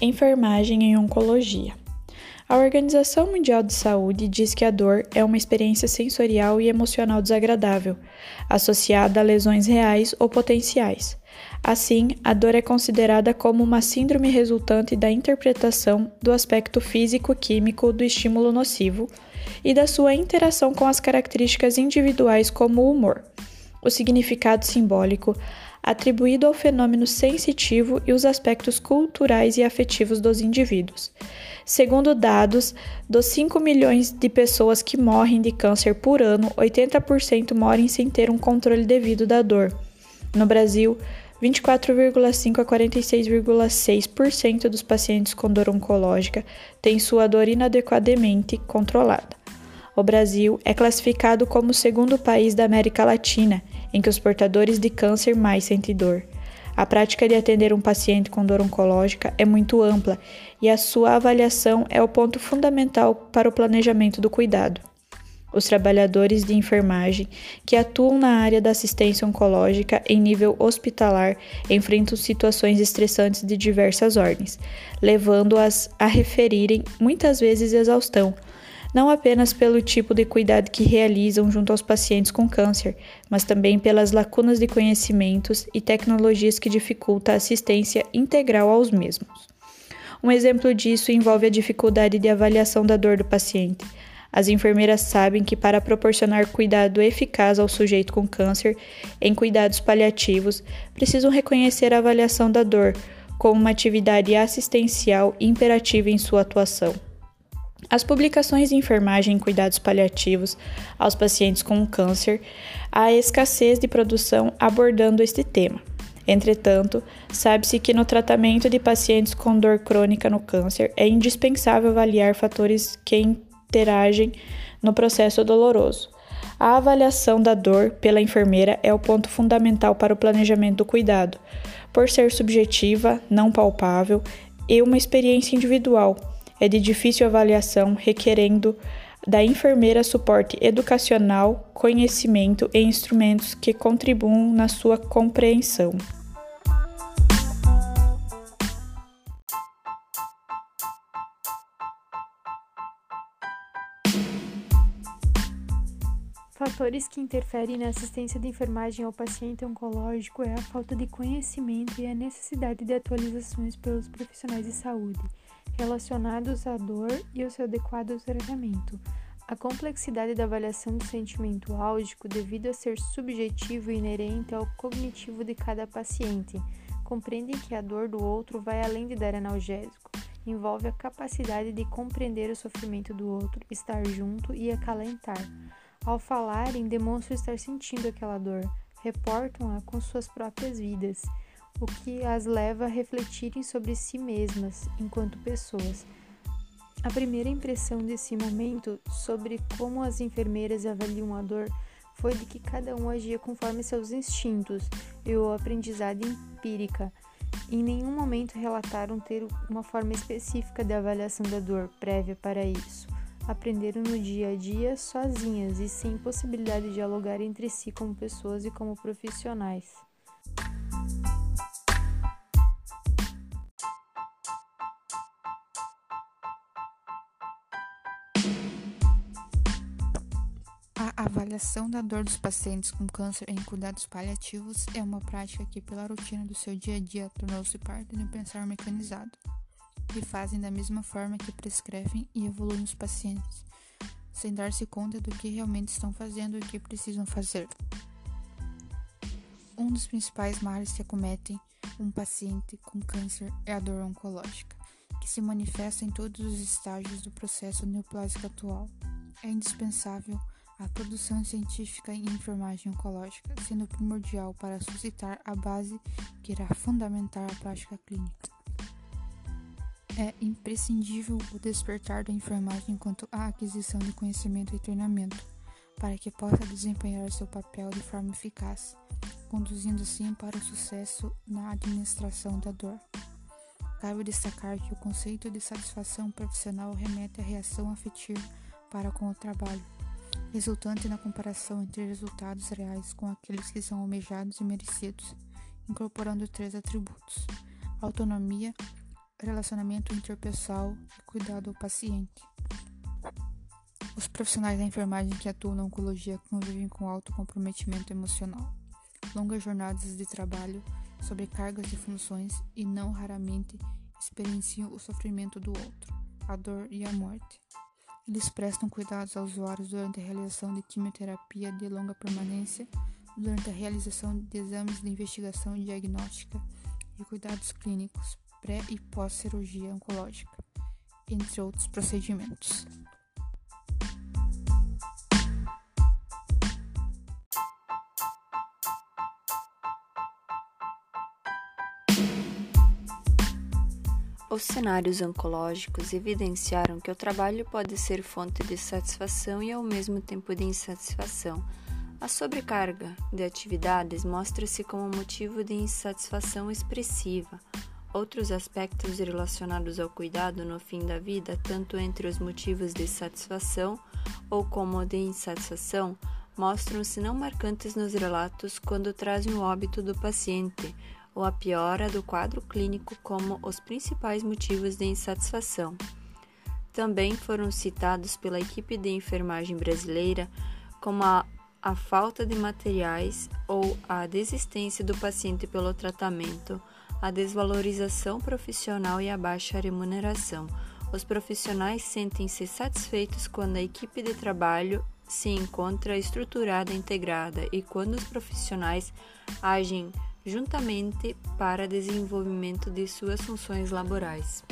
Enfermagem em Oncologia. A Organização Mundial de Saúde diz que a dor é uma experiência sensorial e emocional desagradável, associada a lesões reais ou potenciais. Assim, a dor é considerada como uma síndrome resultante da interpretação do aspecto físico-químico do estímulo nocivo e da sua interação com as características individuais como o humor, o significado simbólico, atribuído ao fenômeno sensitivo e os aspectos culturais e afetivos dos indivíduos. Segundo dados, dos 5 milhões de pessoas que morrem de câncer por ano, 80% morrem sem ter um controle devido da dor. No Brasil, 24,5 a 46,6% dos pacientes com dor oncológica têm sua dor inadequadamente controlada. O Brasil é classificado como o segundo país da América Latina em que os portadores de câncer mais sentem dor. A prática de atender um paciente com dor oncológica é muito ampla e a sua avaliação é o ponto fundamental para o planejamento do cuidado. Os trabalhadores de enfermagem que atuam na área da assistência oncológica em nível hospitalar enfrentam situações estressantes de diversas ordens, levando-as a referirem muitas vezes exaustão, não apenas pelo tipo de cuidado que realizam junto aos pacientes com câncer, mas também pelas lacunas de conhecimentos e tecnologias que dificultam a assistência integral aos mesmos. Um exemplo disso envolve a dificuldade de avaliação da dor do paciente. As enfermeiras sabem que, para proporcionar cuidado eficaz ao sujeito com câncer em cuidados paliativos, precisam reconhecer a avaliação da dor como uma atividade assistencial imperativa em sua atuação. As publicações de enfermagem em cuidados paliativos aos pacientes com câncer, há escassez de produção abordando este tema. Entretanto, sabe-se que no tratamento de pacientes com dor crônica no câncer é indispensável avaliar fatores que interagem no processo doloroso. A avaliação da dor pela enfermeira é o ponto fundamental para o planejamento do cuidado, por ser subjetiva, não palpável e uma experiência individual é de difícil avaliação, requerendo da enfermeira suporte educacional, conhecimento e instrumentos que contribuam na sua compreensão. Fatores que interferem na assistência de enfermagem ao paciente oncológico é a falta de conhecimento e a necessidade de atualizações pelos profissionais de saúde relacionados à dor e o seu adequado tratamento. A complexidade da avaliação do sentimento álgico, devido a ser subjetivo e inerente ao cognitivo de cada paciente, compreendem que a dor do outro vai além de dar analgésico, envolve a capacidade de compreender o sofrimento do outro, estar junto e acalentar. Ao falarem, demonstram estar sentindo aquela dor, reportam-a com suas próprias vidas o que as leva a refletirem sobre si mesmas enquanto pessoas. A primeira impressão desse momento sobre como as enfermeiras avaliam a dor foi de que cada um agia conforme seus instintos e o aprendizado empírica. Em nenhum momento relataram ter uma forma específica de avaliação da dor prévia para isso. Aprenderam no dia a dia sozinhas e sem possibilidade de dialogar entre si como pessoas e como profissionais. A avaliação da dor dos pacientes com câncer em cuidados paliativos é uma prática que, pela rotina do seu dia a dia, tornou-se parte um pensar mecanizado, que fazem da mesma forma que prescrevem e evoluem os pacientes, sem dar-se conta do que realmente estão fazendo e o que precisam fazer. Um dos principais males que acometem um paciente com câncer é a dor oncológica, que se manifesta em todos os estágios do processo neoplásico atual. É indispensável a produção científica em enfermagem oncológica, sendo primordial para suscitar a base que irá fundamentar a prática clínica. É imprescindível o despertar da enfermagem quanto à aquisição de conhecimento e treinamento, para que possa desempenhar seu papel de forma eficaz, conduzindo assim para o sucesso na administração da dor. Cabe destacar que o conceito de satisfação profissional remete à reação afetiva para com o trabalho resultante na comparação entre resultados reais com aqueles que são almejados e merecidos, incorporando três atributos: autonomia, relacionamento interpessoal e cuidado ao paciente. Os profissionais da enfermagem que atuam na oncologia convivem com alto comprometimento emocional, longas jornadas de trabalho, sobrecargas de funções e não raramente experienciam o sofrimento do outro, a dor e a morte. Eles prestam cuidados aos usuários durante a realização de quimioterapia de longa permanência, durante a realização de exames de investigação e diagnóstica e cuidados clínicos pré e pós-cirurgia oncológica, entre outros procedimentos. Os cenários oncológicos evidenciaram que o trabalho pode ser fonte de satisfação e ao mesmo tempo de insatisfação. A sobrecarga de atividades mostra-se como motivo de insatisfação expressiva. Outros aspectos relacionados ao cuidado no fim da vida, tanto entre os motivos de satisfação ou como de insatisfação, mostram-se não marcantes nos relatos quando trazem o óbito do paciente, ou a piora do quadro clínico como os principais motivos de insatisfação. Também foram citados pela equipe de enfermagem brasileira como a, a falta de materiais ou a desistência do paciente pelo tratamento, a desvalorização profissional e a baixa remuneração. Os profissionais sentem-se satisfeitos quando a equipe de trabalho se encontra estruturada e integrada e quando os profissionais agem juntamente para desenvolvimento de suas funções laborais.